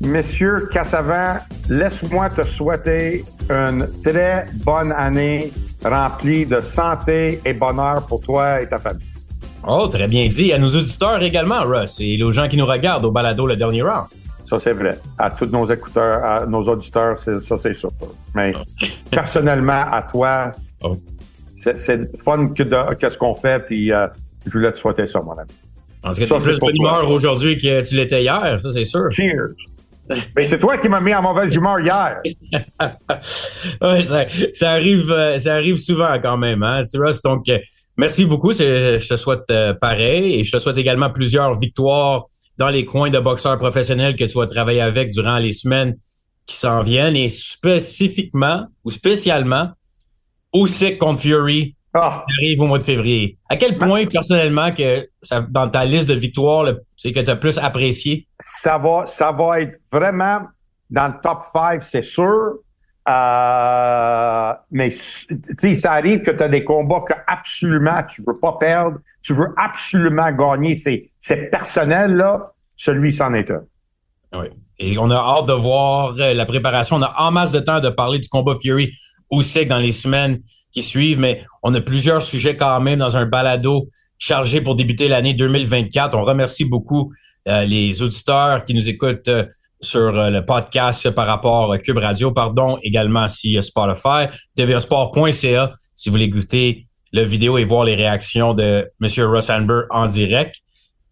Monsieur Cassavant, laisse-moi te souhaiter une très bonne année remplie de santé et bonheur pour toi et ta famille. Oh, très bien dit. À nos auditeurs également, Russ, et aux gens qui nous regardent au balado le dernier round. Ça, c'est vrai. À tous nos écouteurs, à nos auditeurs, ça, c'est sûr. Mais personnellement, à toi, Oh. c'est, fun que de, qu'est-ce qu'on fait, puis euh, je voulais te souhaiter ça, mon ami. En tout cas, t'es c'est plus bonne humeur aujourd'hui que tu l'étais hier, ça c'est sûr. Cheers! Mais c'est toi qui m'as mis en mauvaise humeur hier. Ouais, ça, arrive, euh, ça arrive souvent quand même, hein, Russ. Donc, euh, merci beaucoup. Je te souhaite euh, pareil et je te souhaite également plusieurs victoires dans les coins de boxeurs professionnels que tu vas travailler avec durant les semaines qui s'en viennent et spécifiquement ou spécialement Usyk contre Fury Qui arrive au mois de février. À quel point, personnellement, que ça, dans ta liste de victoires, sais, que tu as plus apprécié? ça va, ça va être vraiment dans le top 5, c'est sûr. Euh, mais ça arrive que tu as des combats que absolument tu veux pas perdre, tu veux absolument gagner. C'est, c'est personnel là. Celui c'en est un. Oui. Et on a hâte de voir euh, la préparation. On a en masse de temps de parler du combat Fury aussi dans les semaines qui suivent, mais on a plusieurs sujets quand même dans un balado chargé pour débuter l'année 2024. On remercie beaucoup euh, les auditeurs qui nous écoutent euh, sur euh, le podcast par rapport à Cube Radio, pardon, également si euh, Spotify, tvasport.ca si vous voulez goûter la vidéo et voir les réactions de M. Russ Amber en direct.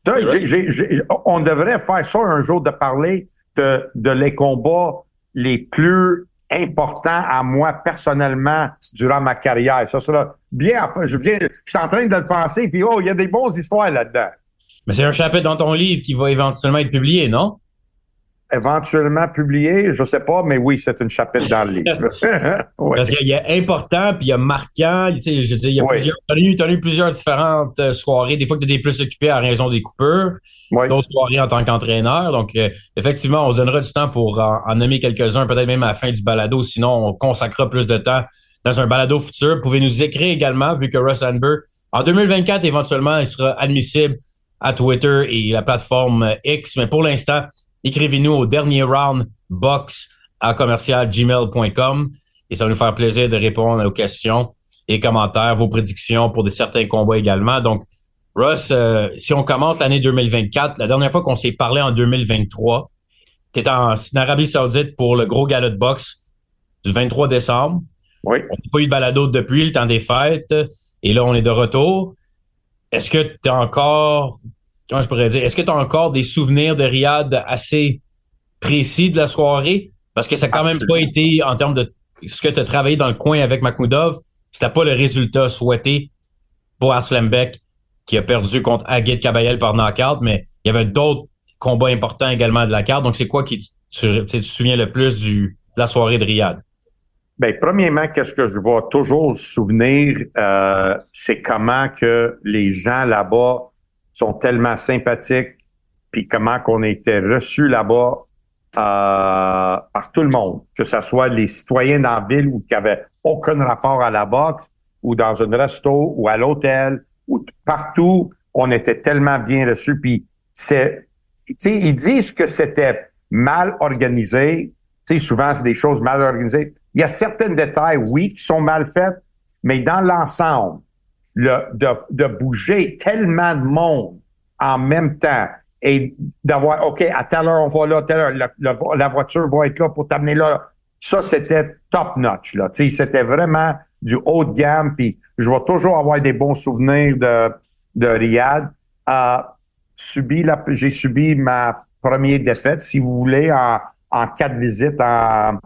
On devrait faire ça un jour de parler de, de les combats les plus importants à moi personnellement durant ma carrière. Ça sera bien. Je je suis en train de le penser, puis oh, il y a des bonnes histoires là-dedans. Mais c'est un chapitre dans ton livre qui va éventuellement être publié, non? Éventuellement publié, je sais pas, mais oui, c'est une chapitre dans le livre. Ouais. Parce qu'il y a important, puis il y a marquant. Tu sais, je veux dire, il y a Oui. plusieurs. T'en as eu, eu plusieurs différentes euh, soirées. Des fois que tu es plus occupé à raison des coupures, Ouais. d'autres soirées en tant qu'entraîneur. Donc, euh, effectivement, on se donnera du temps pour en, en nommer quelques-uns, peut-être même à la fin du balado. Sinon, on consacrera plus de temps dans un balado futur. Vous pouvez nous écrire également, vu que Russ Anber, en 2024, éventuellement, il sera admissible à Twitter et la plateforme X. Mais pour l'instant, écrivez-nous au dernier round box à commercialgmail.com et ça va nous faire plaisir de répondre aux questions et commentaires, vos prédictions pour certains combats également. Donc, Russ, euh, si on commence l'année 2024, la dernière fois qu'on s'est parlé en 2023, tu étais en, en Arabie Saoudite pour le gros gala de boxe du 23 décembre. Oui. On n'a pas eu de balado depuis le temps des fêtes et là, on est de retour. Est-ce que tu as encore, comment je pourrais dire, est-ce que tu as encore des souvenirs de Riyad assez précis de la soirée? Parce que ça n'a quand même pas été, en termes de ce que tu as travaillé dans le coin avec Makhmoudov, c'était pas le résultat souhaité pour Arslanbek qui a perdu contre Agit Kabayel par knockout, mais il y avait d'autres combats importants également de la carte. Donc, c'est quoi qui tu, tu te souviens le plus du, de la soirée de Riyad? Ben, premièrement, qu'est-ce que je vais toujours souvenir, euh, c'est comment que les gens là-bas sont tellement sympathiques, puis comment qu'on a été reçus là-bas euh, par tout le monde, que ce soit les citoyens dans la ville ou qui avaient aucun rapport à la boxe, ou dans un resto, ou à l'hôtel, ou partout, on était tellement bien reçus. Puis c'est, ils disent que c'était mal organisé. Sais, souvent c'est des choses mal organisées. Il y a certains détails, oui, qui sont mal faits, mais dans l'ensemble, le, de, bouger tellement de monde en même temps et d'avoir, OK, à telle heure, on va là, telle heure, la, voiture va être là pour t'amener là. Ça, c'était top notch, là. C'était vraiment du haut de gamme, puis je vais toujours avoir des bons souvenirs de, de Riyad. Euh, subi la, j'ai subi ma première défaite, si vous voulez, en, en quatre visites en,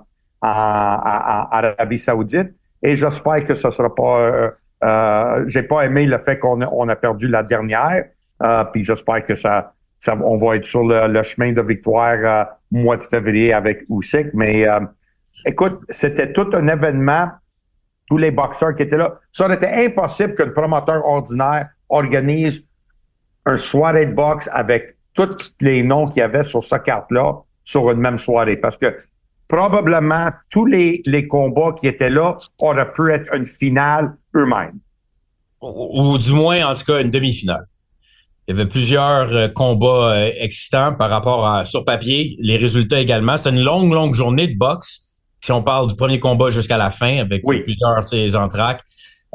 en, en Arabie Saoudite. Et j'espère que ce sera pas. Euh, j'ai pas aimé le fait qu'on a, on a perdu la dernière. Euh, puis j'espère que ça, ça, on va être sur le, chemin de victoire euh, mois de février avec Usyk. Mais euh, écoute, c'était tout un événement. Tous les boxeurs qui étaient là. Ça aurait été impossible le promoteur ordinaire organise un soirée de boxe avec tous les noms qu'il y avait sur sa carte-là sur une même soirée. Parce que probablement tous les, les combats qui étaient là auraient pu être une finale eux-mêmes. Ou, du moins, en tout cas, une demi-finale. Il y avait plusieurs euh, combats euh, excitants par rapport à sur papier, les résultats également. C'est une longue, longue journée de boxe. Si on parle du premier combat jusqu'à la fin, avec plusieurs entraques.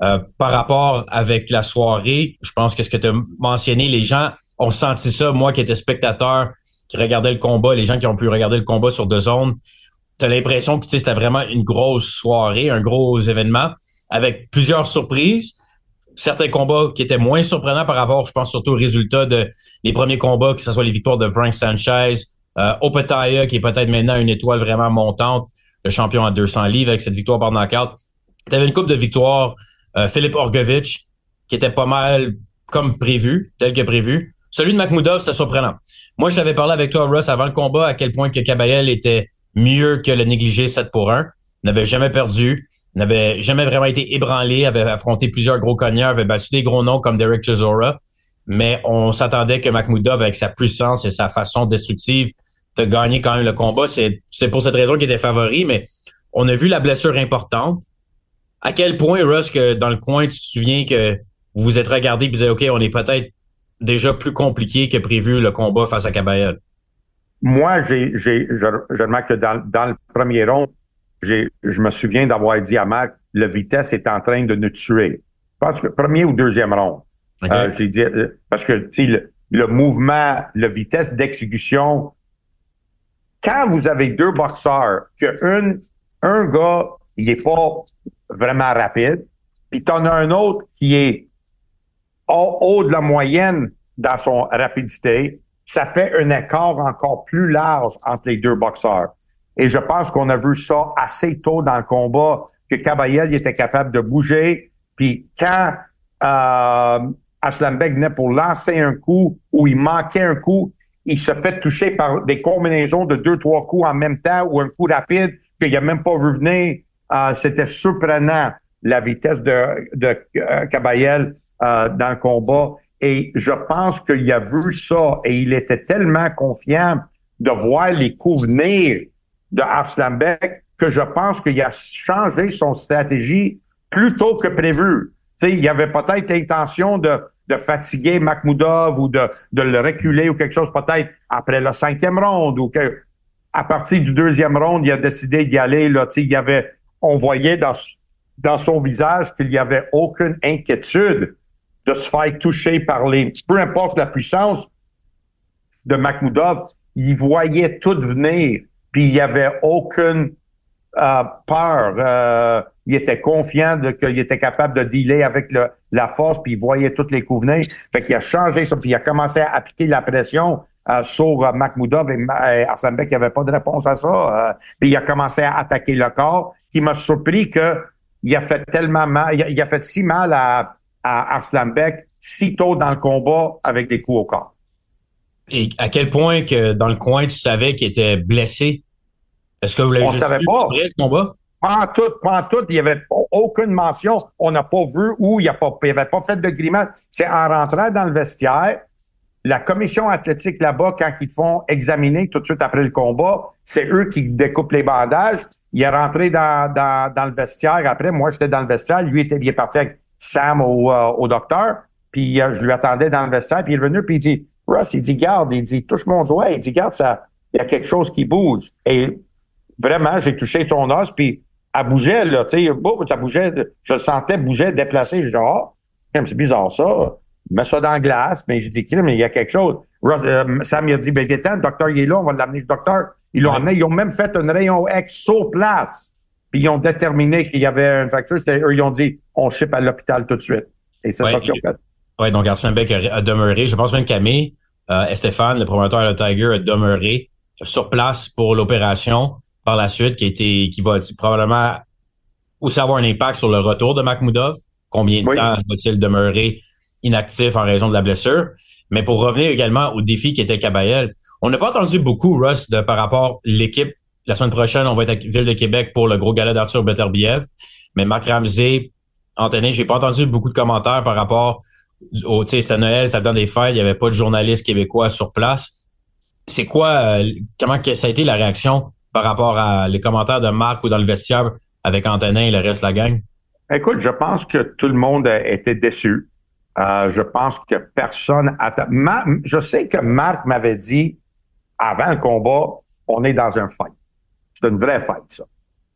Euh, par rapport avec la soirée, je pense que ce que tu as mentionné, les gens ont senti ça. Moi qui étais spectateur, qui regardait le combat, les gens qui ont pu regarder le combat sur deux zones, tu as l'impression que c'était vraiment une grosse soirée, un gros événement avec plusieurs surprises. Certains combats qui étaient moins surprenants par rapport, je pense surtout au résultat de les premiers combats, que ce soit les victoires de Frank Sanchez, euh, qui est peut-être maintenant une étoile vraiment montante, le champion à 200 livres avec cette victoire par knockout. Tu avais une coupe de victoires, euh, Philippe Orgovich, qui était pas mal comme prévu, tel que prévu. Celui de Makhmoudov, c'était surprenant. Moi, je t'avais parlé avec toi, Russ, avant le combat, à quel point que Kabayel était mieux que le négligé 7 pour 1. N'avait jamais perdu, n'avait jamais vraiment été ébranlé, avait affronté plusieurs gros cogneurs, avait battu des gros noms comme Derek Chisora. Mais on s'attendait que Makhmoudov, avec sa puissance et sa façon destructive, de gagner quand même le combat. C'est, c'est pour cette raison qu'il était favori, mais on a vu la blessure importante. À quel point, Russ, dans le coin, tu te souviens que vous vous êtes regardé et vous avez OK, on est peut-être déjà plus compliqué que prévu le combat face à Caballel? Moi, j'ai, j'ai, je, je remarque que dans, dans le premier round, j'ai, je me souviens d'avoir dit à Marc, le vitesse est en train de nous tuer. Je pense que premier ou deuxième round. Euh, j'ai dit, euh, parce que le, le mouvement, la vitesse d'exécution, quand vous avez deux boxeurs, que un, un gars, il est pas vraiment rapide, puis t'en as un autre qui est haut, de la moyenne dans son rapidité, ça fait un écart encore plus large entre les deux boxeurs. Et je pense qu'on a vu ça assez tôt dans le combat, que Caballel était capable de bouger. Puis quand euh, Aslanbek venait pour lancer un coup ou il manquait un coup, il se fait toucher par des combinaisons de deux, trois coups en même temps ou un coup rapide qu'il n'a même pas vu venir. Euh, C'était surprenant la vitesse de, de euh, euh, dans le combat. Et je pense qu'il a vu ça et il était tellement confiant de voir les coups venir de Arslanbek que je pense qu'il a changé son stratégie plus tôt que prévu. il avait peut-être l'intention de, fatiguer Makhmoudov ou de, le reculer ou quelque chose peut-être après la cinquième ronde ou que à partir du deuxième ronde, il a décidé d'y aller. Il avait, on voyait dans son visage qu'il n'y avait aucune inquiétude de se faire toucher par les, peu importe la puissance de Makhmoudov, il voyait tout venir, puis il n'y avait aucune euh, peur. Euh, il était confiant qu'il était capable de dealer avec le, la force, puis il voyait toutes les coups venir. Fait qu'il a changé ça, puis il a commencé à appliquer la pression euh, sur euh, et, et Arsène Beck, avait pas de réponse à ça. puis il a commencé à attaquer le corps, qui m'a surpris que il a fait tellement mal, il a fait si mal à, à Arslanbek si tôt dans le combat avec des coups au corps. Et à quel point que dans le coin, tu savais qu'il était blessé? Est-ce que vous l'avez On savait pas. le combat? Pas en tout, pas en tout. Il n'y avait aucune mention. On n'a pas vu où il n'y avait pas fait de grimace. C'est en rentrant dans le vestiaire, la commission athlétique là-bas, quand ils font examiner tout de suite après le combat, c'est eux qui découpent les bandages. Il est rentré dans, dans, dans le vestiaire. Après, moi, j'étais dans le vestiaire. Lui, était, il est parti avec Sam au, euh, au docteur, puis euh, je lui attendais dans le vestiaire, puis il est venu, puis il dit, Russ, il dit, garde, il dit, touche mon doigt, il dit, garde, ça, il y a quelque chose qui bouge. Et vraiment, j'ai touché ton os, puis elle bougeait, là, tu sais, ça bougeait, je le sentais bouger, déplacer. Je dis, ah, c'est bizarre ça. Mets ça dans la glace, mais j'ai dit, mais il y a quelque chose. Russ, euh, Sam, il a dit, ben, viens le docteur, il est là, on va l'amener le docteur. Ils l'ont amené, ils ont même fait un rayon X sur place. puis ils ont déterminé qu'il y avait une fracture, c'est eux, ils ont dit, on ship à l'hôpital tout de suite. Et c'est Ouais, ça qu'ils ont fait. Oui, donc Arsène Beck a, a demeuré. Je pense même qu'Amé, euh, Stéphane, le promoteur de Tiger, a demeuré sur place pour l'opération par la suite, qui a été, qui va probablement aussi avoir un impact sur le retour de Makhmoudov. Combien de Oui. temps va-t-il demeurer inactif en raison de la blessure? Mais pour revenir également au défi qui était Cabayel, on n'a pas entendu beaucoup, Russ, de, par rapport à l'équipe. La semaine prochaine, on va être à Ville de Québec pour le gros gala d'Arthur Beterbiev. Mais Marc Ramsey, Anthony, j'ai pas entendu beaucoup de commentaires par rapport au, tu sais, c'était Noël, ça donne des fêtes, il y avait pas de journalistes québécois sur place. C'est quoi, euh, comment que ça a été la réaction par rapport à les commentaires de Marc ou dans le vestiaire avec Antonin et le reste de la gang? Écoute, je pense que tout le monde été déçu. Euh, je pense que personne Ma- je sais que Marc m'avait dit avant le combat, on est dans un fight. C'est une vraie fight, ça.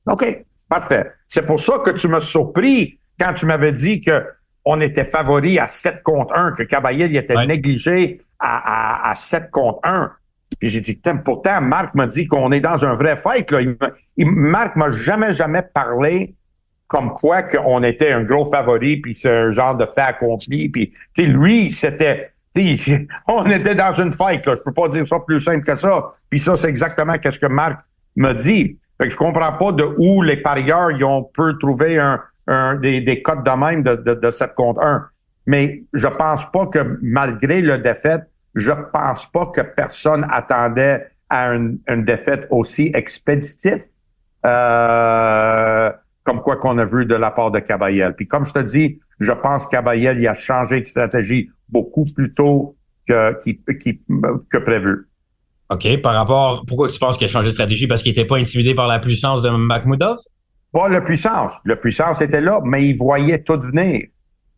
OK, parfait. C'est pour ça que tu m'as surpris quand tu m'avais dit que on était favori à 7 contre 1, que Caballel il était Ouais. négligé à, à, à 7 contre 1. Puis j'ai dit, pourtant, Marc m'a dit qu'on est dans un vrai fight. Là. Il m'a- il- Marc m'a jamais, jamais parlé comme quoi qu'on était un gros favori, puis c'est un genre de fait accompli. Puis, lui, c'était... On était dans une fight, là. Je peux pas dire ça plus simple que ça. Puis ça, c'est exactement ce que Marc me dit. Fait que je comprends pas de où les parieurs ils ont pu trouver un, un- des, des codes de même de, de, de 7 contre 1. Mais je pense pas que malgré le défaite, je pense pas que personne attendait à une, une défaite aussi expéditive euh, comme quoi qu'on a vu de la part de Caballel. Puis comme je te dis, je pense que Caballel il a changé de stratégie beaucoup plus tôt que, que prévu. OK. Par rapport, pourquoi tu penses qu'il a changé de stratégie? Parce qu'il était pas intimidé par la puissance de Makhmoudov? Pas la puissance. La puissance était là, mais il voyait tout venir.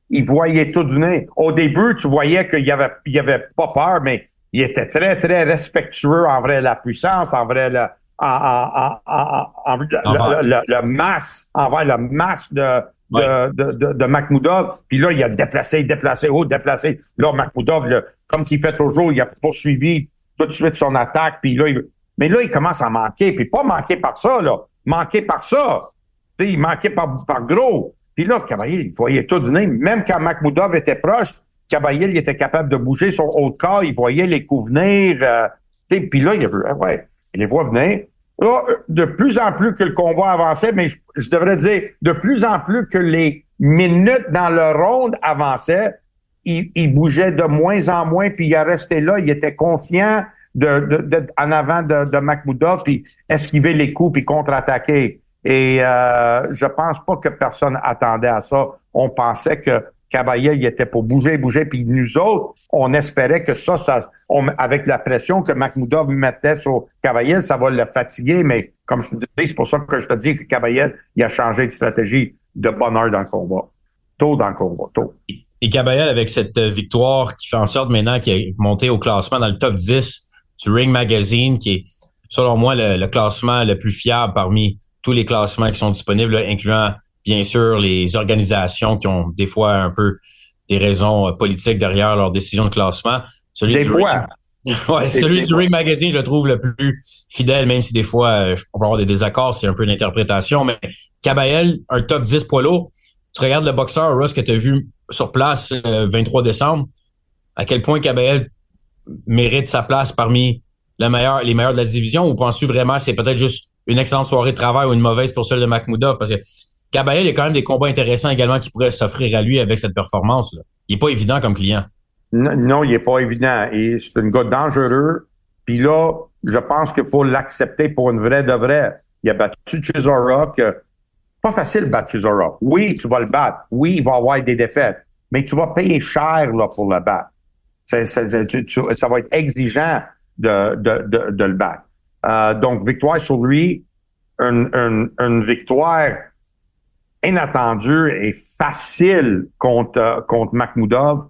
Il voyait tout venir. Au début, tu voyais qu'il y avait, il y avait pas peur, mais il était très, très respectueux envers la puissance, envers le, en, en, en, en- en- le- le, le- masse, envers le masse de, de, Ouais. de, de, de Makhmoudov. Puis là, il a déplacé, déplacé, oh, déplacé. Là, Makhmoudov, le- comme qu'il fait toujours, il a poursuivi tout de suite son attaque. Puis là, il- mais là, il commence à manquer. Puis pas manquer par ça, là. Manquer par ça. Il manquait par, gros. Puis là, Caballel, il voyait tout du nez. Même quand Makhmoudov était proche, Caballel, il était capable de bouger son haut de corps. Il voyait les coups venir. euh, puis là, ah il les voit venir. Là, de plus en plus que le combat avançait, mais je, devrais dire, de plus en plus que les minutes dans le ronde avançaient, il, bougeait de moins en moins, puis il resté là. Il était confiant de, de, de- en avant de, de Makhmoudov, puis esquiver les coups, puis contre-attaquer. Et euh, je pense pas que personne attendait à ça. On pensait que Caballel, il était pour bouger, bouger, puis nous autres, on espérait que ça, ça on- avec la pression que Makhmoudov mettait sur Caballel, ça va le fatiguer, mais comme je te dis, c'est pour ça que je te dis que Caballel, il a changé de stratégie de bonne heure dans le combat. Tôt dans le combat, tôt. Et Caballel, avec cette euh, victoire qui fait en sorte maintenant qu'il est monté au classement dans le top 10 du Ring Magazine, qui est, selon moi, le classement le plus fiable parmi tous les classements qui sont disponibles, là, incluant, bien sûr, les organisations qui ont des fois un peu des raisons euh, politiques derrière leur décision de classement. Celui Des du fois. Ring- ouais, celui du Ring Magazine, je le trouve le plus fidèle, même si des fois, euh, on peut avoir des désaccords, c'est un peu une interprétation, mais Caballel, un top 10 poids lourd, tu regardes le boxeur, Russ, que tu as vu sur place le 23 décembre, à quel point Caballel mérite sa place parmi le meilleur, les meilleurs de la division ou penses-tu vraiment que c'est peut-être juste une excellente soirée de travail ou une mauvaise pour celle de Makhmoudov? Parce que Caballel, il a quand même des combats intéressants également qui pourraient s'offrir à lui avec cette performance. Là. Il est pas évident comme client. Non, il est pas évident. Et c'est un gars dangereux. Puis là, je pense qu'il faut l'accepter pour une vraie de vraie. Il a battu Chisora, que pas facile de battre Chisora. Oui, tu vas le battre. Oui, il va avoir des défaites. Mais tu vas payer cher là, pour le battre. Ça va être exigeant de le battre. Euh, donc, victoire sur lui, une, victoire inattendue et facile contre, euh, contre Makhmoudov.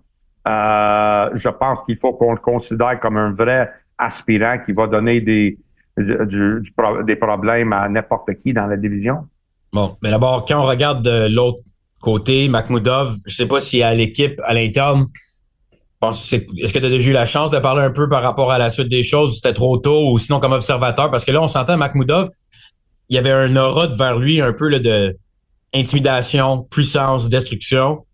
Euh, je pense qu'il faut qu'on le considère comme un vrai aspirant qui va donner des, du, des problèmes à n'importe qui dans la division. Bon, mais d'abord, quand on regarde de l'autre côté, Makhmoudov, je sais pas si à l'équipe, à l'interne, est-ce que tu as déjà eu la chance de parler un peu par rapport à la suite des choses, ou c'était trop tôt, ou sinon comme observateur, parce que là, on s'entend, Makhmoudov, il y avait un aura vers lui un peu là, de intimidation, puissance, destruction.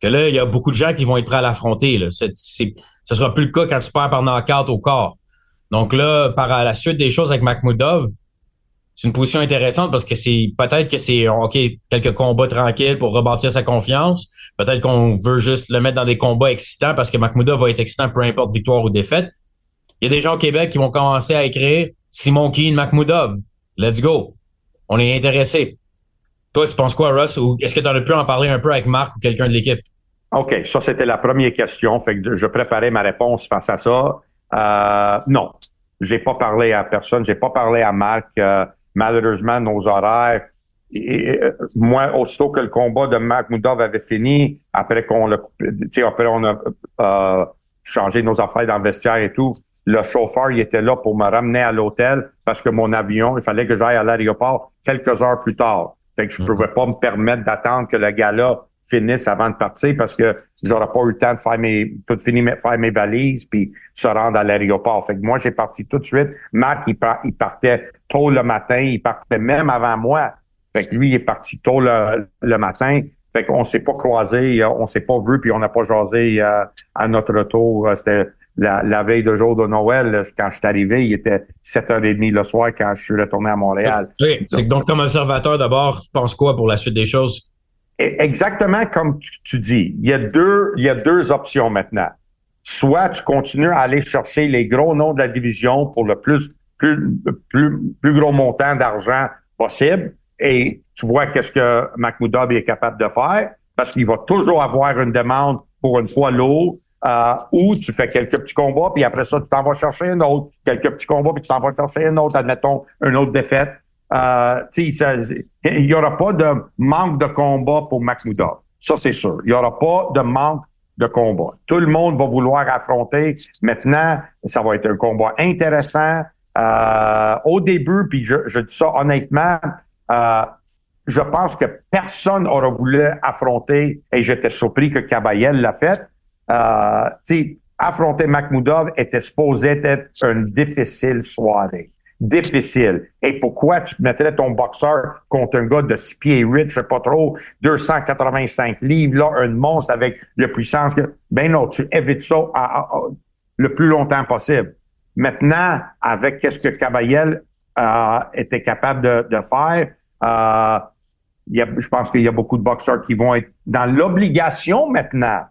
Que là, il y a beaucoup de gens qui vont être prêts à l'affronter. Ce sera plus le cas quand tu perds par knockout au corps. Donc là, par la suite des choses avec Makhmoudov, c'est une position intéressante parce que c'est peut-être que c'est OK, quelques combats tranquilles pour rebâtir sa confiance. Peut-être qu'on veut juste le mettre dans des combats excitants parce que Makhmoudov va être excitant peu importe victoire ou défaite. Il y a des gens au Québec qui vont commencer à écrire Simon Keane, Makhmoudov. Let's go. On est intéressé. Toi, tu penses quoi, Russ? Ou est-ce que tu en as pu en parler un peu avec Marc ou quelqu'un de l'équipe? OK, ça, c'était la première question. Fait que je préparais ma réponse face à ça. Euh, non, j'ai pas parlé à personne. J'ai pas parlé à Marc. Euh, malheureusement, nos horaires. Et, euh, moi, aussitôt que le combat de Marc Moudov avait fini, après qu'on l'a après on a euh, changé nos affaires dans le vestiaire et tout, le chauffeur, il était là pour me ramener à l'hôtel parce que mon avion, il fallait que j'aille à l'aéroport quelques heures plus tard. Fait que je ne mhm. pouvais pas me permettre d'attendre que le gars-là finisse avant de partir parce que j'aurais pas eu le temps de faire mes, tout fini, faire mes valises puis se rendre à l'aéroport. Fait que moi, j'ai parti tout de suite. Marc, il, il, partait tôt le matin. Il partait même avant moi. Fait que lui, il est parti tôt le, le matin. Fait qu'on s'est pas croisé, on s'est pas vu, puis on n'a pas jasé euh, à notre retour. C'était la, veille de jour de Noël, quand je suis arrivé, il était 7h30 le soir quand je suis retourné à Montréal. Oui, donc comme observateur, d'abord, tu penses quoi pour la suite des choses? Exactement comme tu, dis. Il y a deux, il y a deux options maintenant. Soit tu continues à aller chercher les gros noms de la division pour le plus, plus, plus, plus gros montant d'argent possible et tu vois qu'est-ce que Mahmoudov est capable de faire parce qu'il va toujours avoir une demande pour une poids lourd euh, ou tu fais quelques petits combats, puis après ça, tu t'en vas chercher un autre, quelques petits combats, puis tu t'en vas chercher un autre, admettons, une autre défaite. Euh, il n'y aura pas de manque de combat pour Makhmoudov. Ça, c'est sûr. Il n'y aura pas de manque de combat. Tout le monde va vouloir affronter. Maintenant, ça va être un combat intéressant. Euh, au début, puis je, je, dis ça honnêtement, euh, je pense que personne aura voulu affronter, et j'étais surpris que Caballel l'a fait, euh, affronter Makhmoudov était supposé être une difficile soirée. Difficile. Et pourquoi tu mettrais ton boxeur contre un gars de 6 pieds 8, je sais pas trop, 285 livres, là, un monstre avec la puissance que, ben non, tu évites ça le plus longtemps possible. Maintenant, avec qu'est-ce que Caballel euh, était capable de, faire, euh, je pense qu'il y a beaucoup de boxeurs qui vont être dans l'obligation maintenant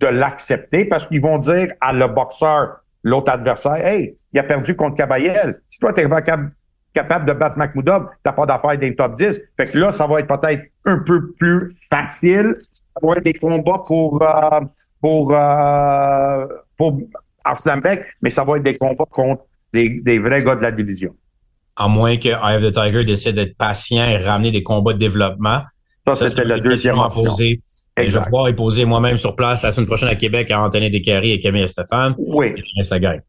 de l'accepter parce qu'ils vont dire à le boxeur, l'autre adversaire, hey, il a perdu contre Caballel. Si toi, tu es capable, de battre Makhmoudov, t'as pas d'affaire des top 10. Fait que là, ça va être peut-être un peu plus facile avoir des combats pour, euh, pour, euh, pour Arslanbek, mais ça va être des combats contre des, des vrais gars de la division. À moins que Eye of the Tiger décide d'être patient et ramener des combats de développement. Ça, c'était la deuxième option. Et je vais pouvoir y poser moi-même sur place la semaine prochaine à Québec à Anthony Descaries et Camille Stéphane. Oui. Et.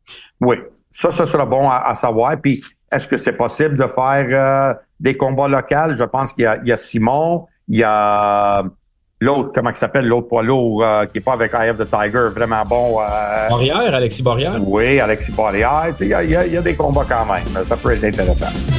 Oui. Ça, ça sera bon à, savoir. Puis, est-ce que c'est possible de faire euh, des combats locaux? Je pense qu'il y, a, Simon, il y a l'autre, comment il s'appelle, l'autre poids lourd euh, qui est pas avec of the Tiger, vraiment bon. Euh, Barrière, Alexis Barrière? Oui, Alexis Barrière. Il y a, y a des combats quand même. Ça peut être intéressant.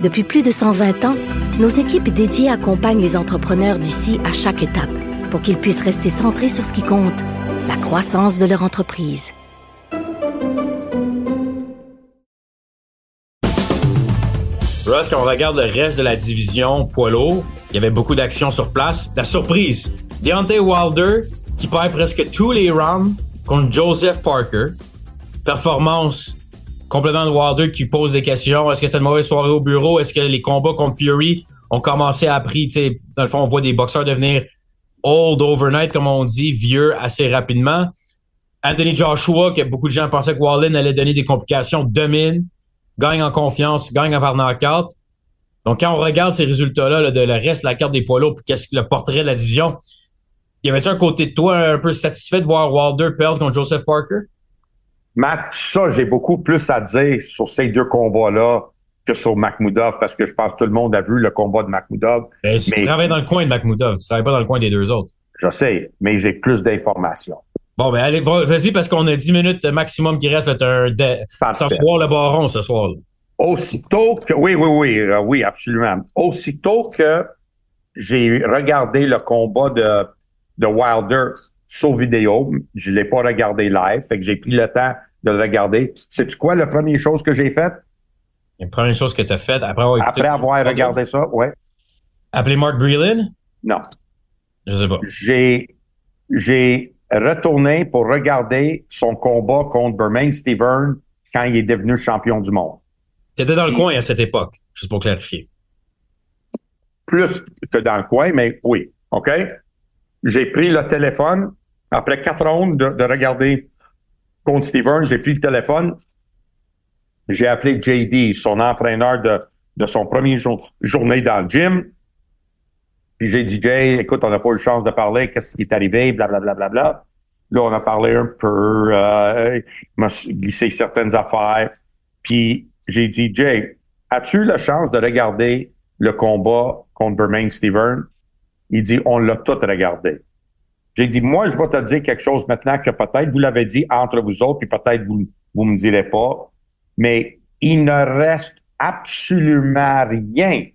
Depuis plus de 120 ans, nos équipes dédiées accompagnent les entrepreneurs d'ici à chaque étape pour qu'ils puissent rester centrés sur ce qui compte, la croissance de leur entreprise. Ross, quand on regarde le reste de la division poids il y avait beaucoup d'actions sur place. La surprise, Deontay Wilder qui perd presque tous les rounds contre Joseph Parker. Performance complètement de Wilder qui pose des questions. Est-ce que c'était une mauvaise soirée au bureau? Est-ce que les combats contre Fury ont commencé à prix? Dans le fond, on voit des boxeurs devenir old overnight, comme on dit, vieux assez rapidement. Anthony Joshua, que beaucoup de gens pensaient que Wallin allait donner des complications, domine, gagne en confiance, gagne par knockout. Donc, quand on regarde ces résultats-là là, de le reste la carte des poids lourds, qu'est-ce que le portrait de la division, y avait-tu un côté de toi un peu satisfait de voir Wilder perdre contre Joseph Parker? Matt, ça, j'ai beaucoup plus à dire sur ces deux combats-là que sur Makhmoudov, parce que je pense que tout le monde a vu le combat de Makhmoudov. Ben, si tu travailles dans le coin de Makhmoudov, tu travailles pas dans le coin des deux autres. Je sais, mais j'ai plus d'informations. Bon, ben allez, va- vas-y, parce qu'on a 10 minutes maximum qui reste. T'as un, voir le baron ce soir. là. Aussitôt que, oui, oui, oui, euh, oui, absolument. Aussitôt que j'ai regardé le combat de, de Wilder sur vidéo, je l'ai pas regardé live, fait que j'ai pris le temps de le regarder. Sais-tu quoi, la première chose que j'ai faite? La première chose que tu as faite après avoir écouté- après avoir regardé ça? Ouais. Appeler Mark Breland? Non. Je sais pas. J'ai, j'ai retourné pour regarder son combat contre Bermain Steven quand il est devenu champion du monde. T'étais dans le coin à cette époque, juste pour clarifier. plus que dans le coin, mais oui. OK? J'ai pris le téléphone. Après quatre rondes de, de regarder contre j'ai pris le téléphone. J'ai appelé JD, son entraîneur de, de son premier jour, journée dans le gym. Puis j'ai dit, Jay, écoute, on n'a pas eu chance de parler, qu'est-ce qui est arrivé, blablabla. Bla, bla, bla. Là, on a parlé un peu, euh, il m'a glissé certaines affaires. Puis j'ai dit, Jay, as-tu la chance de regarder le combat contre Bermain Steven? Il dit, on l'a tout regardé. J'ai dit, moi, je vais te dire quelque chose maintenant que peut-être vous l'avez dit entre vous autres, puis peut-être vous, vous me direz pas, mais il ne reste absolument rien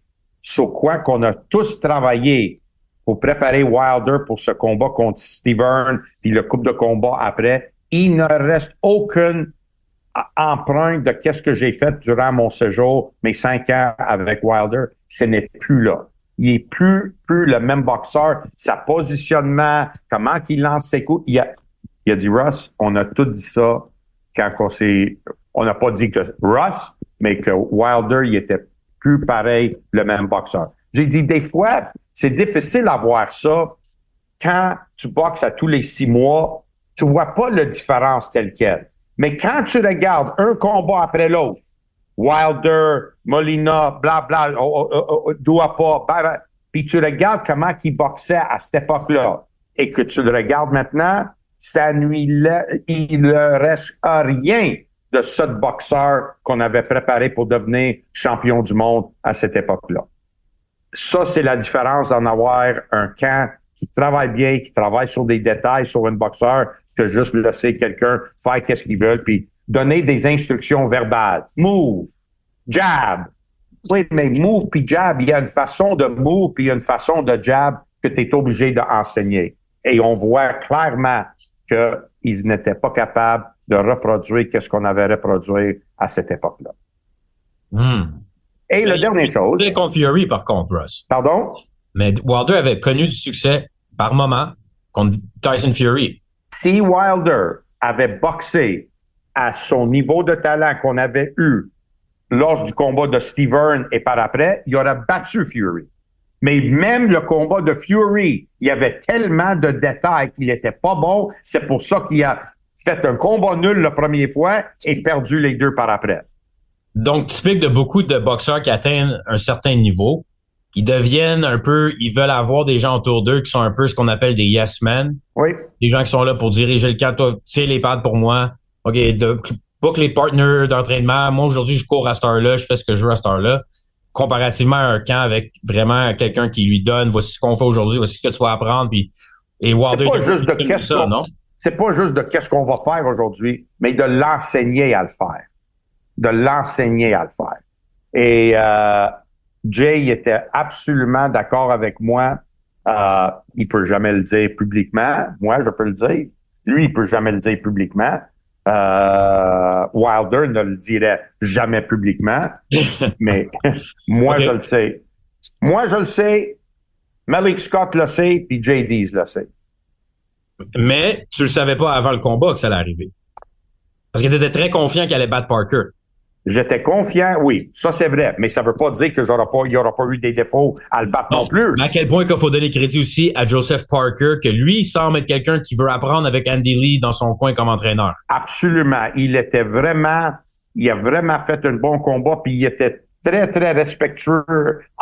sur quoi qu'on a tous travaillé pour préparer Wilder pour ce combat contre Steven, puis le coupe de combat après. Il ne reste aucune empreinte de qu'est-ce que j'ai fait durant mon séjour, mes cinq ans avec Wilder. Ce n'est plus là. Il est plus, plus le même boxeur. Sa positionnement, comment qu'il lance ses coups. Il a, il a dit, Russ, on a tout dit ça quand on s'est, on n'a pas dit que Russ, mais que Wilder, il était plus pareil, le même boxeur. J'ai dit, des fois, c'est difficile à voir ça quand tu boxes à tous les six mois, tu vois pas la différence telle quelle. Mais quand tu regardes un combat après l'autre, Wilder, Molina, bla bla, oh, oh, oh, oh, bla, bla, puis tu regardes comment il boxait à cette époque-là, et que tu le regardes maintenant, ça nuit, il ne reste rien de ce boxeur qu'on avait préparé pour devenir champion du monde à cette époque-là. Ça, c'est la différence d'en avoir un camp qui travaille bien, qui travaille sur des détails sur un boxeur, que juste laisser quelqu'un faire qu'est-ce qu'il veut, puis donner des instructions verbales. Move, jab. Oui, mais move puis jab, il y a une façon de move puis il y a une façon de jab que tu es obligé d'enseigner. Et on voit clairement qu'ils n'étaient pas capables de reproduire qu'est-ce qu'on avait reproduit à cette époque-là. Hmm. Et la dernière chose. Contre Fury, par contre, Russ. Pardon? Mais Wilder avait connu du succès par moment contre Tyson Fury. Si Wilder avait boxé à son niveau de talent qu'on avait eu lors du combat de Steven et par après, il aurait battu Fury. Mais même le combat de Fury, il y avait tellement de détails qu'il était pas bon. C'est pour ça qu'il a fait un combat nul la première fois et perdu les deux par après. Donc, typique de beaucoup de boxeurs qui atteignent un certain niveau, ils deviennent un peu, ils veulent avoir des gens autour d'eux qui sont un peu ce qu'on appelle des yes men. Oui. Des gens qui sont là pour diriger le camp. Toi, tiens les pads pour moi. OK, de, book les partners d'entraînement. Moi, aujourd'hui, je cours à cette heure-là, je fais ce que je veux à cette heure-là. Comparativement à un camp avec vraiment quelqu'un qui lui donne, voici ce qu'on fait aujourd'hui, voici ce que tu vas apprendre. Puis, et Wilder, C'est pas juste de qu'est-ce qu'on- non? c'est pas juste de qu'est-ce qu'on va faire aujourd'hui, mais de l'enseigner à le faire. De l'enseigner à le faire. Et euh, Jay était absolument d'accord avec moi. Euh, il peut jamais le dire publiquement. Moi, je peux le dire. Lui, il peut jamais le dire publiquement. Euh, Wilder ne le dirait jamais publiquement. mais moi, je le sais. Moi, je le sais. Malik Scott le sait, puis Dees le sait. Mais tu le savais pas avant le combat que ça allait arriver. Parce que tu étais très confiant qu'il allait battre Parker. J'étais confiant, oui, ça c'est vrai, mais ça veut pas dire que j'aurais pas, il y aura pas eu des défauts à le battre non, plus. Mais à quel point il faut donner crédit aussi à Joseph Parker, que lui, il semble être quelqu'un qui veut apprendre avec Andy Lee dans son coin comme entraîneur. Absolument. Il était vraiment, il a vraiment fait un bon combat, puis il était très, très respectueux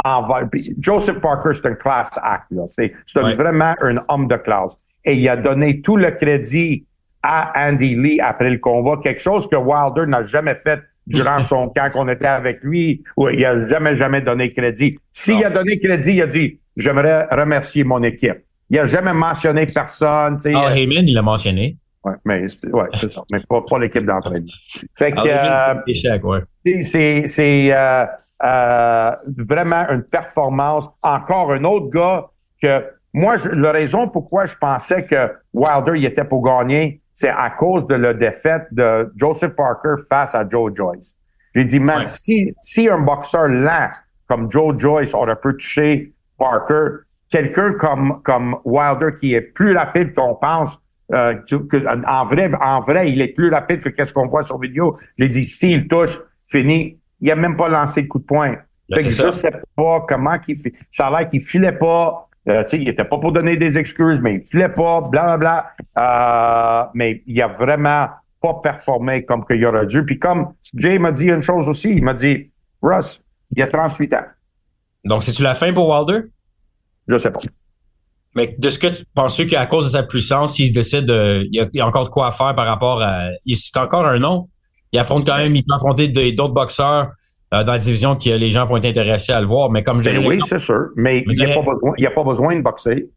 envers. Joseph Parker, c'est un class act, C'est, c'est vraiment un homme de classe. Et il a donné tout le crédit à Andy Lee après le combat, quelque chose que Wilder n'a jamais fait durant son camp qu'on était avec lui, où il a jamais, jamais donné crédit. S'il a donné crédit, il a dit, j'aimerais remercier mon équipe. Il a jamais mentionné personne. Ah, euh, Heyman, il l'a mentionné. Ouais, mais ouais, c'est ça. Mais pas, pas l'équipe d'entraînement. Fait que euh, c'est c'est euh, euh, vraiment une performance. Encore un autre gars que moi, je, la raison pourquoi je pensais que Wilder il était pour gagner, c'est à cause de la défaite de Joseph Parker face à Joe Joyce. J'ai dit, man, si, si un boxeur lent comme Joe Joyce aurait pu toucher Parker, quelqu'un comme, comme Wilder qui est plus rapide qu'on pense, euh, que, en vrai, en vrai, il est plus rapide que qu'est-ce qu'on voit sur vidéo. J'ai dit, s'il touche, fini. Il a même pas lancé de coup de poing. Ben, fait que je sais pas comment qu'il ça a l'air qu'il filait pas. Euh, il était pas pour donner des excuses, mais il filait pas, bla bla bla. Euh, mais il a vraiment pas performé comme qu'il aurait dû. Puis comme Jay m'a dit une chose aussi, il m'a dit, Russ, il a 38 ans. Donc, c'est-tu la fin pour Wilder? Je sais pas. Mais de ce que tu penses qu'à cause de sa puissance, s'il décide de, il y, a, encore de quoi faire par rapport à, c'est encore un nom. Il affronte quand même, il peut affronter d'autres boxeurs dans la division que les gens vont être intéressés à le voir. Mais comme ben oui, c'est sûr. Mais, il n'y a, pas besoin, a pas besoin de boxer.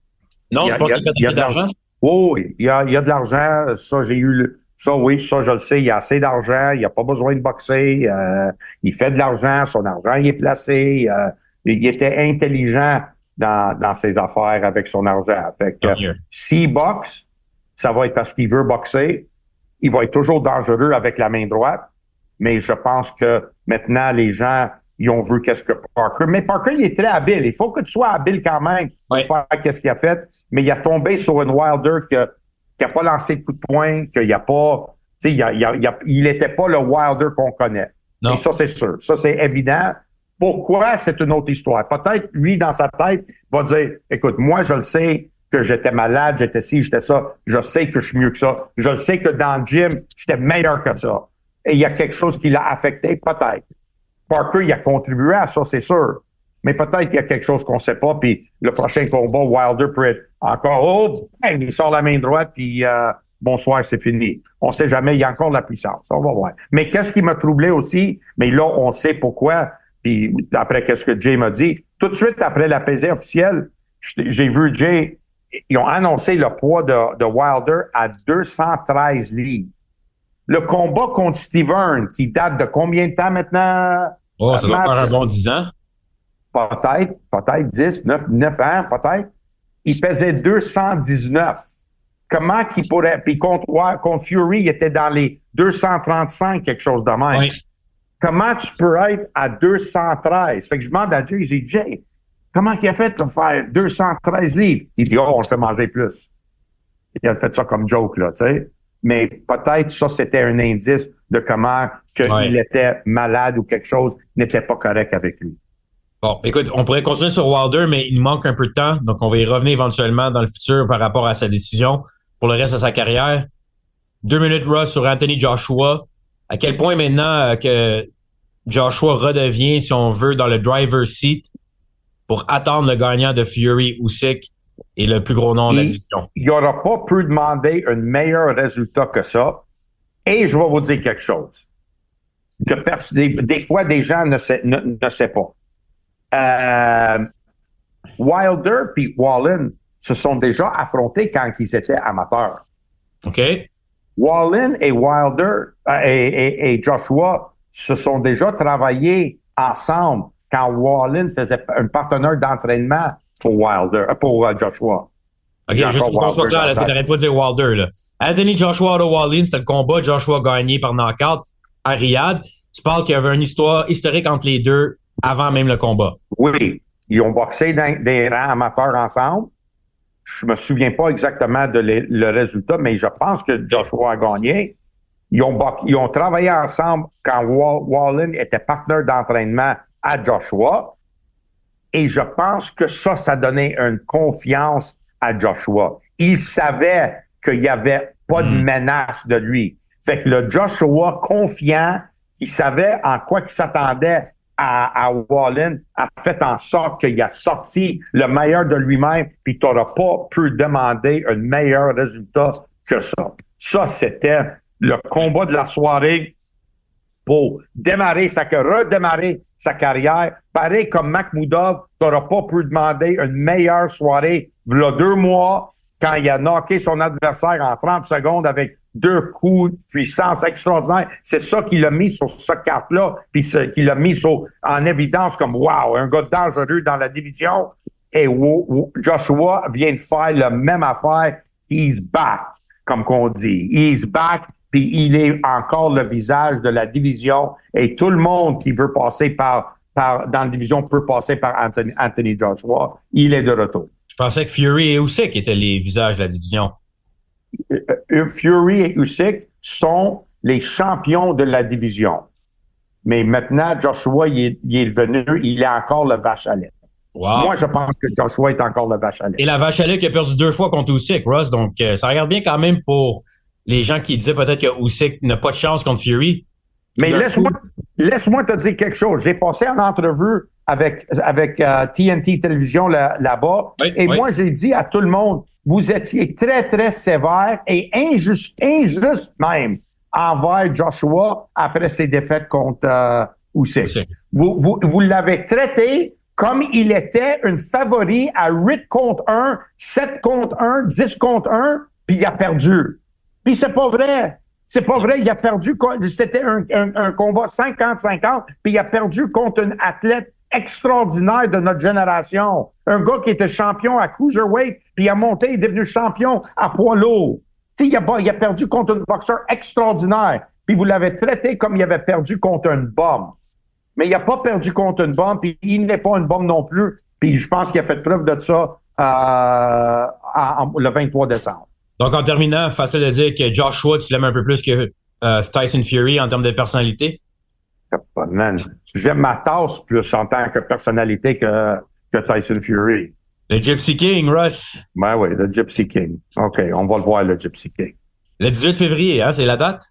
Non, c'est pas qu'il fait assez d'argent. oui, il y a, il y a de l'argent. Ça, j'ai eu le, ça, oui, ça, je le sais. Il a assez d'argent. Il a pas besoin de boxer. Euh, il fait de l'argent. Son argent, il est placé. Euh, il était intelligent dans, dans ses affaires avec son argent. Fait que, s'il boxe, ça va être parce qu'il veut boxer. Il va être toujours dangereux avec la main droite mais je pense que maintenant, les gens, ils ont vu qu'est-ce que Parker. Mais Parker, il est très habile. Il faut que tu sois habile quand même pour faire qu'est-ce qu'il a fait. Mais il a tombé sur une Wilder que, qui a pas lancé de coup de poing, qu'il a pas, tu sais, il, a, il, il était pas le Wilder qu'on connaît. Non. Et ça, c'est sûr. Ça, c'est évident. Pourquoi? C'est une autre histoire. Peut-être, lui, dans sa tête, va dire, écoute, moi, je le sais que j'étais malade, j'étais ci, j'étais ça. Je sais que je suis mieux que ça. Je le sais que dans le gym, j'étais meilleur que ça et il y a quelque chose qui l'a affecté, peut-être. Parker, il a contribué à ça, c'est sûr. Mais peut-être qu'il y a quelque chose qu'on ne sait pas, puis le prochain combat, Wilder peut être encore, oh, il sort la main droite, puis euh, bonsoir, c'est fini. On ne sait jamais, il y a encore de la puissance. On va voir. Mais qu'est-ce qui m'a troublé aussi, mais là, on sait pourquoi, puis après qu'est-ce que Jay m'a dit, tout de suite après la pesée officielle, j'ai vu Jay, ils ont annoncé le poids de, de Wilder à 213 livres. Le combat contre Steven, qui date de combien de temps maintenant? Oh, ça doit faire un bon 10 ans. Peut-être, peut-être 10, 9, 9 ans, peut-être. Il pesait 219. Comment qu'il pourrait... Puis contre, contre Fury, il était dans les 235, quelque chose de même. Oui. Comment tu peux être à 213? Fait que je demande à Jay, j'ai dit, Jay, comment il a fait pour faire 213 livres? Il dit, oh, on se fait manger plus. Il a fait ça comme joke, là, tu sais mais peut-être ça, c'était un indice de comment qu'il était malade ou quelque chose n'était pas correct avec lui. Bon, écoute, on pourrait continuer sur Wilder, mais il manque un peu de temps, donc on va y revenir éventuellement dans le futur par rapport à sa décision pour le reste de sa carrière. Deux minutes Ross sur Anthony Joshua. À quel point maintenant euh, que Joshua redevient, si on veut, dans le driver's seat pour attendre le gagnant de Fury Usyk? Et le plus gros nom de la division. Il aura pas pu demander un meilleur résultat que ça. Et je vais vous dire quelque chose. des, fois, des gens ne savent ne, sait pas. Euh, Wilder et Wallen se sont déjà affrontés quand ils étaient amateurs. OK. Wallen et Wilder euh, et, Joshua se sont déjà travaillés ensemble quand Wallen faisait un partenaire d'entraînement pour Wilder, euh, pour euh, Joshua. OK, juste pour qu'on soit clair, est-ce que t'arrêtes pas de dire Wilder, là? Anthony Joshua de Wallin, c'est le combat. Joshua gagné par knockout à Riyad. Tu parles qu'il y avait une histoire historique entre les deux avant même le combat. Oui. Ils ont boxé dans des rangs amateurs ensemble. Je me souviens pas exactement de le résultat, mais je pense que Joshua a gagné. Ils ont, ils ont travaillé ensemble quand Wall- Wallen était partenaire d'entraînement à Joshua. Et je pense que ça, ça donnait une confiance à Joshua. Il savait qu'il n'y avait pas de menace de lui. Fait que le Joshua confiant, il savait en quoi il s'attendait à, à Wallen, a fait en sorte qu'il a sorti le meilleur de lui-même, puis tu n'auras pas pu demander un meilleur résultat que ça. Ça, c'était le combat de la soirée pour démarrer sa redémarrer sa carrière. Pareil comme Makhmoudov, tu n'auras pas pu demander une meilleure soirée. V'là deux mois, quand il a knocké son adversaire en 30 secondes avec deux coups de puissance extraordinaire. C'est ça qu'il a mis sur cette carte-là, puis ce- qu'il a mis en évidence comme wow, un gars dangereux dans la division. Et Joshua vient de faire la même affaire. He's back, comme qu'on dit. He's back, puis il est encore le visage de la division. Et tout le monde qui veut passer par, par dans la division peut passer par Anthony, Anthony Joshua. Il est de retour. Je pensais que Fury et Usyk étaient les visages de la division. Euh, Fury et Usyk sont les champions de la division. Mais maintenant, Joshua, il est, il est venu, il est encore le vache à lait. Wow. Moi, je pense que Joshua est encore le vache à lait. Et la vache à lait qui a perdu deux fois contre Usyk, Ross. Donc, euh, ça regarde bien quand même pour les gens qui disaient peut-être que Usyk n'a pas de chance contre Fury. Mais laisse-moi, laisse-moi te dire quelque chose. J'ai passé en entrevue avec, avec euh, TNT Télévision là- là-bas. Oui, et oui. moi, j'ai dit à tout le monde, vous étiez très, très sévère et injuste, injuste même envers Joshua après ses défaites contre euh, Usyk. Usyk. Vous, vous, vous l'avez traité comme il était un favori à 8 contre 1, 7 contre 1, 10 contre 1, puis il a perdu. Puis c'est pas vrai. C'est pas vrai. Il a perdu. C'était un, un- un combat 50-50, puis il a perdu contre un athlète extraordinaire de notre génération. Un gars qui était champion à cruiserweight, puis il a monté, il est devenu champion à poids lourd. Il a, il a perdu contre un boxeur extraordinaire. Puis vous l'avez traité comme il avait perdu contre une bombe. Mais il n'a pas perdu contre une bombe, puis il n'est pas une bombe non plus. Puis je pense qu'il a fait preuve de ça euh, en- le 23 décembre. Donc, en terminant, facile de dire que Joshua, tu l'aimes un peu plus que euh, Tyson Fury en termes de personnalité? Man, J'aime ma tasse plus en tant que personnalité que, que Tyson Fury. Le Gypsy King, Russ. Ben oui, le Gypsy King. OK, on va le voir, le Gypsy King. Le 18 février, hein, c'est la date?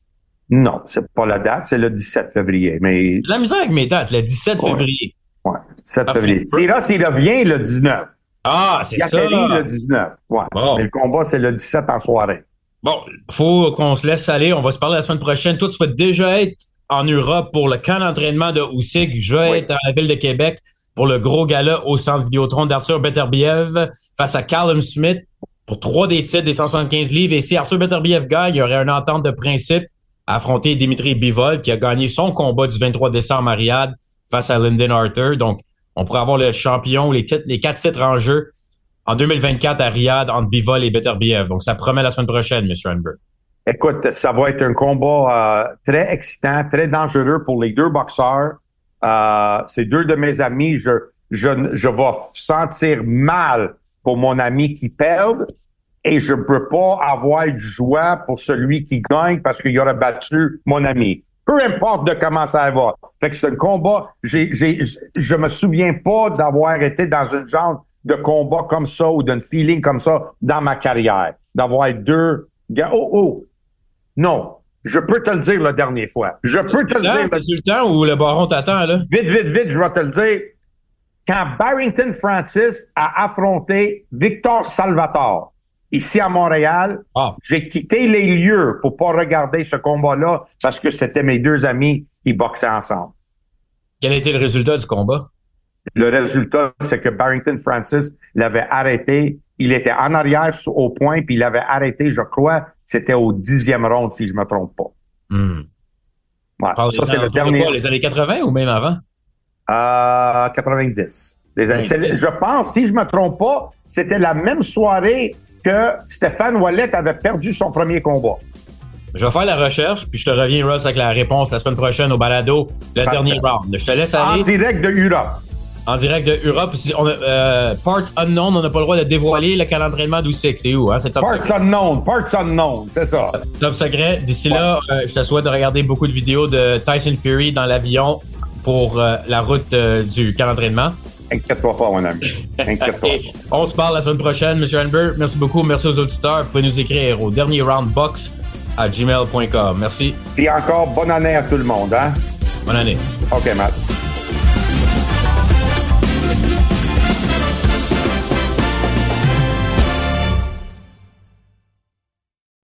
Non, c'est pas la date, c'est le 17 février. Mais la misère avec mes dates, le 17 Ouais. février. ouais, 17 Ah, février. fait- Siras, il revient le 19. Ah, c'est Il ça. le 19. Ouais. Bon. Mais le combat, c'est le 17 en soirée. Bon, faut qu'on se laisse aller. On va se parler la semaine prochaine. Toi, tu vas déjà être en Europe pour le camp d'entraînement de Usyk. Je vais Oui. être à la ville de Québec pour le gros gala au centre Vidéotron d'Arthur Beterbiev face à Callum Smith pour trois des titres des 175 livres. Et si Arthur Beterbiev gagne, il y aurait une entente de principe à affronter Dimitri Bivol qui a gagné son combat du 23 décembre à Riyad face à Lyndon Arthur. Donc, on pourrait avoir le champion, les, titres, les quatre titres en jeu en 2024 à Riyad entre Bivol et Beterbiev. Donc, ça promet la semaine prochaine, M. Renberg. Écoute, ça va être un combat euh, très excitant, très dangereux pour les deux boxeurs. Euh, c'est deux de mes amis. Je, je, je vais sentir mal pour mon ami qui perd et je peux pas avoir de joie pour celui qui gagne parce qu'il aurait battu mon ami. Peu importe de comment ça va. Fait que c'est un combat. J'ai, j'ai, je me souviens pas d'avoir été dans un genre de combat comme ça ou d'un feeling comme ça dans ma carrière. D'avoir deux gars. Oh, oh! Non. Je peux te le dire la dernière fois. Je peux te le dire. C'est le temps où le baron t'attend, là? Vite, vite, vite, je vais te le dire. Quand Barrington Francis a affronté Victor Salvatore ici à Montréal, Ah. j'ai quitté les lieux pour pas regarder ce combat-là parce que c'était mes deux amis qui boxaient ensemble. Quel a été le résultat du combat? Le résultat, c'est que Barrington Francis l'avait arrêté. Il était en arrière au point, puis il l'avait arrêté, je crois, c'était au dixième round, si je me trompe pas. Hmm. Ouais, ça, c'est le dernier. quoi, les années 80 ou même avant? Euh, 90. Les années- Oui. c'est- Je pense, si je me trompe pas, c'était la même soirée que Stéphane Wallet avait perdu son premier combat. Je vais faire la recherche, puis je te reviens, Russ, avec la réponse la semaine prochaine au balado, le Parfait. dernier round. Je te laisse En aller. direct de Europe. En direct de Europe. On a, euh, parts unknown, on n'a pas le droit de dévoiler le calendrier d'entraînement d'où c'est. C'est où? Hein? C'est top Parts secret. unknown, parts unknown, c'est ça. Top secret. D'ici là, euh, je te souhaite de regarder beaucoup de vidéos de Tyson Fury dans l'avion pour euh, la route du d'entraînement. Inquiète-toi pas, mon ami. Inquiète-toi. Et on se parle la semaine prochaine, M. Hanber. Merci beaucoup. Merci aux auditeurs. Vous pouvez nous écrire au dernier round box à gmail.com. Merci. Puis encore, bonne année à tout le monde, hein? Bonne année. OK, Matt.